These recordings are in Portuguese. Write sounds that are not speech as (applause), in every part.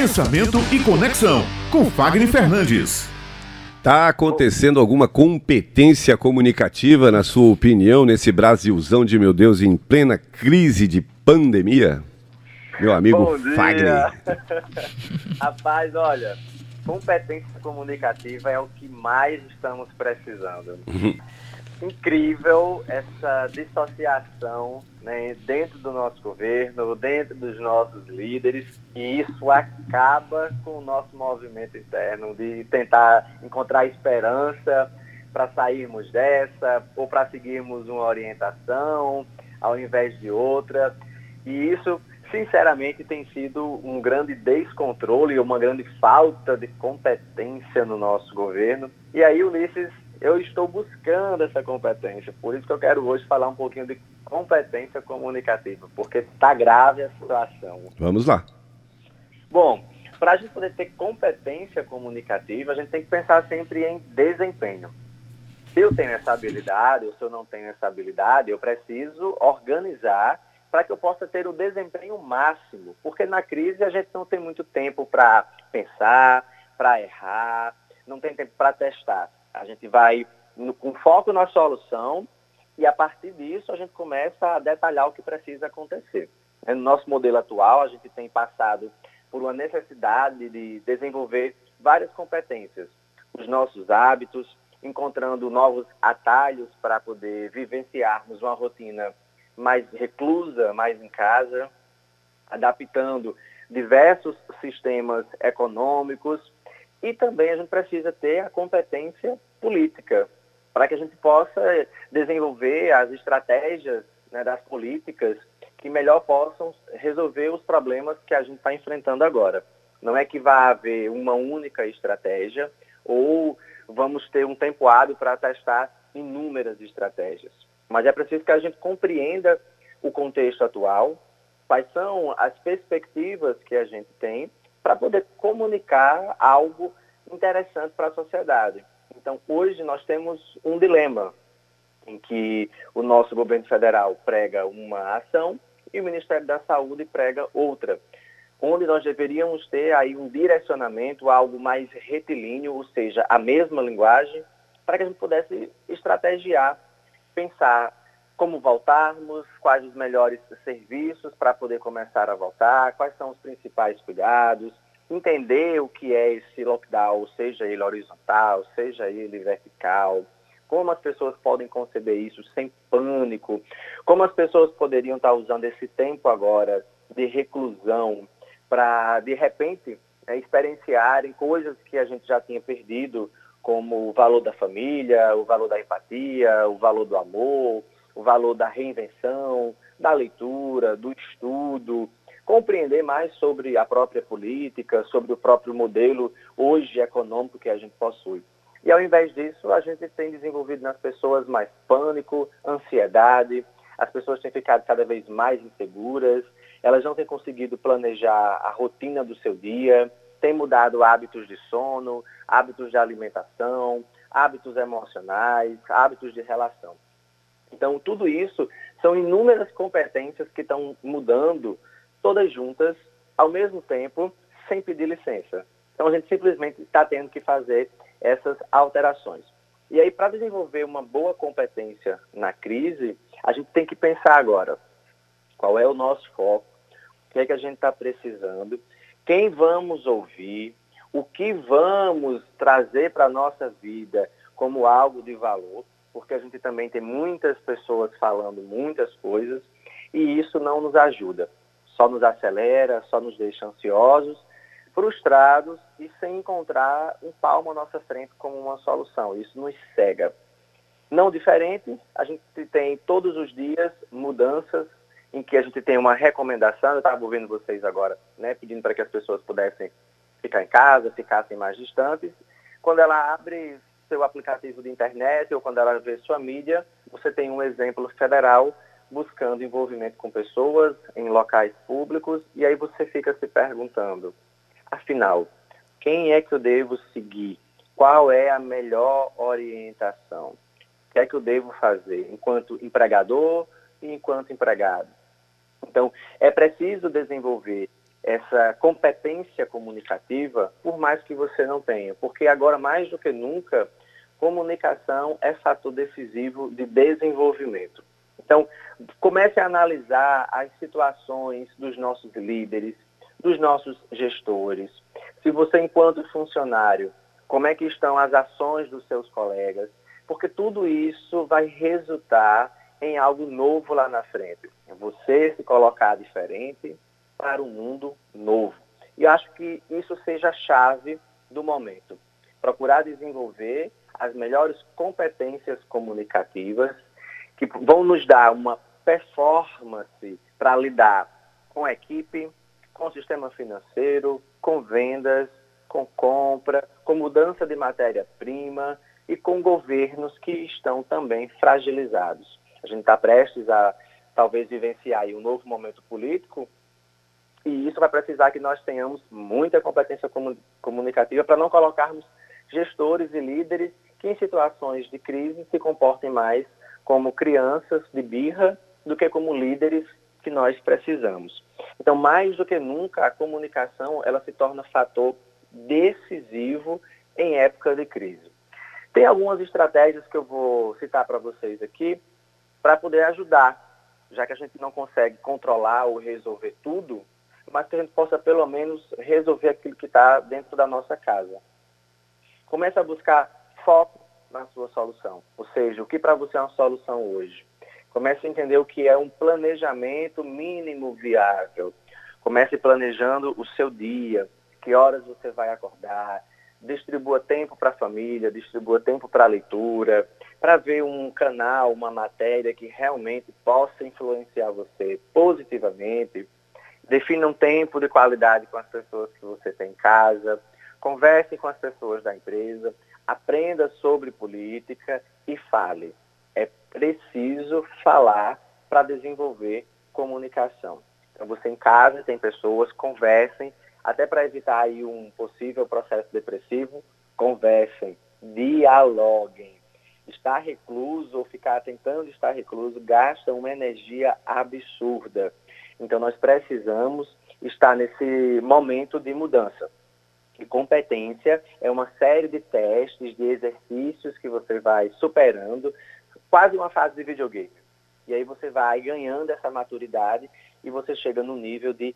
Pensamento e Conexão, com Fagner Fernandes. Está acontecendo alguma competência comunicativa, na sua opinião, nesse Brasilzão de meu Deus em plena crise de pandemia? Meu amigo. Fagner. (laughs) Rapaz, olha, competência comunicativa é o que mais estamos precisando. Incrível essa dissociação né, dentro do nosso governo, dentro dos nossos líderes, e isso acaba com o nosso movimento interno de tentar encontrar esperança para sairmos dessa ou para seguirmos uma orientação ao invés de outra. E isso sinceramente, tem sido um grande descontrole, uma grande falta de competência no nosso governo. E aí, Ulisses, eu estou buscando essa competência. Por isso que eu quero hoje falar um pouquinho de competência comunicativa, porque está grave a situação. Vamos lá. Bom, para a gente poder ter competência comunicativa, a gente tem que pensar sempre em desempenho. Se eu tenho essa habilidade ou se eu não tenho essa habilidade, eu preciso organizar para que eu possa ter o desempenho máximo, porque na crise a gente não tem muito tempo para pensar, para errar, não tem tempo para testar. A gente vai no, com foco na solução e a partir disso a gente começa a detalhar o que precisa acontecer. No nosso modelo atual, a gente tem passado por uma necessidade de desenvolver várias competências, os nossos hábitos, encontrando novos atalhos para poder vivenciarmos uma rotina mais reclusa, mais em casa, adaptando diversos sistemas econômicos e também a gente precisa ter a competência política para que a gente possa desenvolver as estratégias né, das políticas que melhor possam resolver os problemas que a gente está enfrentando agora. Não é que vai haver uma única estratégia ou vamos ter um tempo hábil para testar inúmeras estratégias. Mas é preciso que a gente compreenda o contexto atual, quais são as perspectivas que a gente tem para poder comunicar algo interessante para a sociedade. Então, hoje nós temos um dilema em que o nosso governo federal prega uma ação e o Ministério da Saúde prega outra, onde nós deveríamos ter aí um direcionamento, algo mais retilíneo, ou seja, a mesma linguagem, para que a gente pudesse estrategiar pensar como voltarmos, quais os melhores serviços para poder começar a voltar, quais são os principais cuidados, entender o que é esse lockdown, seja ele horizontal, seja ele vertical, como as pessoas podem conceber isso sem pânico, como as pessoas poderiam estar usando esse tempo agora de reclusão para, de repente, é, experienciarem coisas que a gente já tinha perdido como o valor da família, o valor da empatia, o valor do amor, o valor da reinvenção, da leitura, do estudo, compreender mais sobre a própria política, sobre o próprio modelo hoje econômico que a gente possui. E ao invés disso, a gente tem desenvolvido nas pessoas mais pânico, ansiedade, as pessoas têm ficado cada vez mais inseguras, elas não têm conseguido planejar a rotina do seu dia, têm mudado hábitos de sono, hábitos de alimentação, hábitos emocionais, hábitos de relação. Então, tudo isso são inúmeras competências que estão mudando todas juntas, ao mesmo tempo, sem pedir licença. Então, a gente simplesmente está tendo que fazer essas alterações. E aí, para desenvolver uma boa competência na crise, a gente tem que pensar agora qual é o nosso foco, o que é que a gente está precisando, quem vamos ouvir, o que vamos trazer para a nossa vida como algo de valor, porque a gente também tem muitas pessoas falando muitas coisas e isso não nos ajuda. Só nos acelera, só nos deixa ansiosos, frustrados e sem encontrar um palmo à nossa frente como uma solução. Isso nos cega. Não diferente, a gente tem todos os dias mudanças em que a gente tem uma recomendação, eu estava ouvindo vocês agora, né, pedindo para que as pessoas pudessem ficar em casa, ficassem mais distantes. Quando ela abre seu aplicativo de internet ou quando ela vê sua mídia, você tem um exemplo federal buscando envolvimento com pessoas em locais públicos e aí você fica se perguntando, afinal, quem é que eu devo seguir? Qual é a melhor orientação? O que é que eu devo fazer enquanto empregador e enquanto empregado? Então, é preciso desenvolver essa competência comunicativa, por mais que você não tenha, porque agora mais do que nunca, comunicação é fator decisivo de desenvolvimento. Então, comece a analisar as situações dos nossos líderes, dos nossos gestores. Se você, enquanto funcionário, como é que estão as ações dos seus colegas, porque tudo isso vai resultar em algo novo lá na frente. Você se colocar diferente para um mundo novo. E acho que isso seja a chave do momento. Procurar desenvolver as melhores competências comunicativas que vão nos dar uma performance para lidar com equipe, com sistema financeiro, com vendas, com compra, com mudança de matéria-prima e com governos que estão também fragilizados. A gente está prestes a talvez vivenciar um novo momento político e isso vai precisar que nós tenhamos muita competência comunicativa para não colocarmos gestores e líderes que em situações de crise se comportem mais como crianças de birra do que como líderes que nós precisamos. Então, mais do que nunca, a comunicação ela se torna fator decisivo em época de crise. Tem algumas estratégias que eu vou citar para vocês aqui para poder ajudar, já que a gente não consegue controlar ou resolver tudo, mas que a gente possa pelo menos resolver aquilo que está dentro da nossa casa. Comece a buscar foco na sua solução, ou seja, o que para você é uma solução hoje. Comece a entender o que é um planejamento mínimo viável. Comece planejando o seu dia, que horas você vai acordar, distribua tempo para a família, distribua tempo para a leitura, para ver um canal, uma matéria que realmente possa influenciar você positivamente. Defina um tempo de qualidade com as pessoas que você tem em casa, converse com as pessoas da empresa, aprenda sobre política e fale. É preciso falar para desenvolver comunicação. Então, você em casa tem pessoas, conversem, até para evitar aí um possível processo depressivo, conversem, dialoguem. Estar recluso ou ficar tentando estar recluso gasta uma energia absurda. Então, nós precisamos estar nesse momento de mudança. E competência é uma série de testes, de exercícios que você vai superando, quase uma fase de videogame. E aí você vai ganhando essa maturidade e você chega no nível de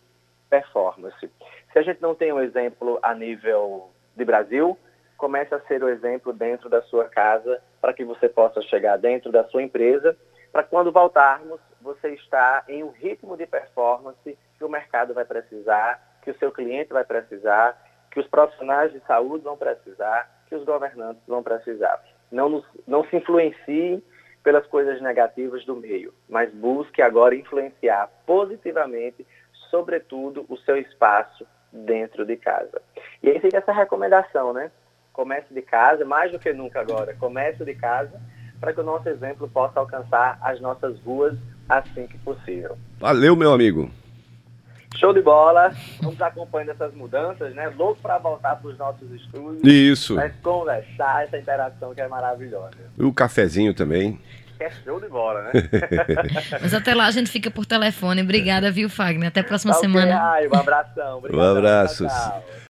performance. Se a gente não tem um exemplo a nível de Brasil, comece a ser o exemplo dentro da sua casa para que você possa chegar dentro da sua empresa, para quando voltarmos, você está em um ritmo de performance que o mercado vai precisar, que o seu cliente vai precisar que os profissionais de saúde vão precisar, que os governantes vão precisar. Não, nos, não se influencie pelas coisas negativas do meio, mas busque agora influenciar positivamente, sobretudo, o seu espaço dentro de casa. E aí fica essa recomendação, né? Comece de casa, mais do que nunca agora, comece de casa, para que o nosso exemplo possa alcançar as nossas ruas assim que possível. Valeu, meu amigo. Show de bola. Vamos acompanhando essas mudanças, né? Louco para voltar para os nossos estúdios. Isso. Mas conversar, essa interação que é maravilhosa. E o cafezinho também. É show de bola, né? (laughs) Mas até lá a gente fica por telefone. Obrigada, viu, Fagner? Até a próxima tá semana. Okay, ai, um abraço. Obrigado, um abraço. Tchau, tchau.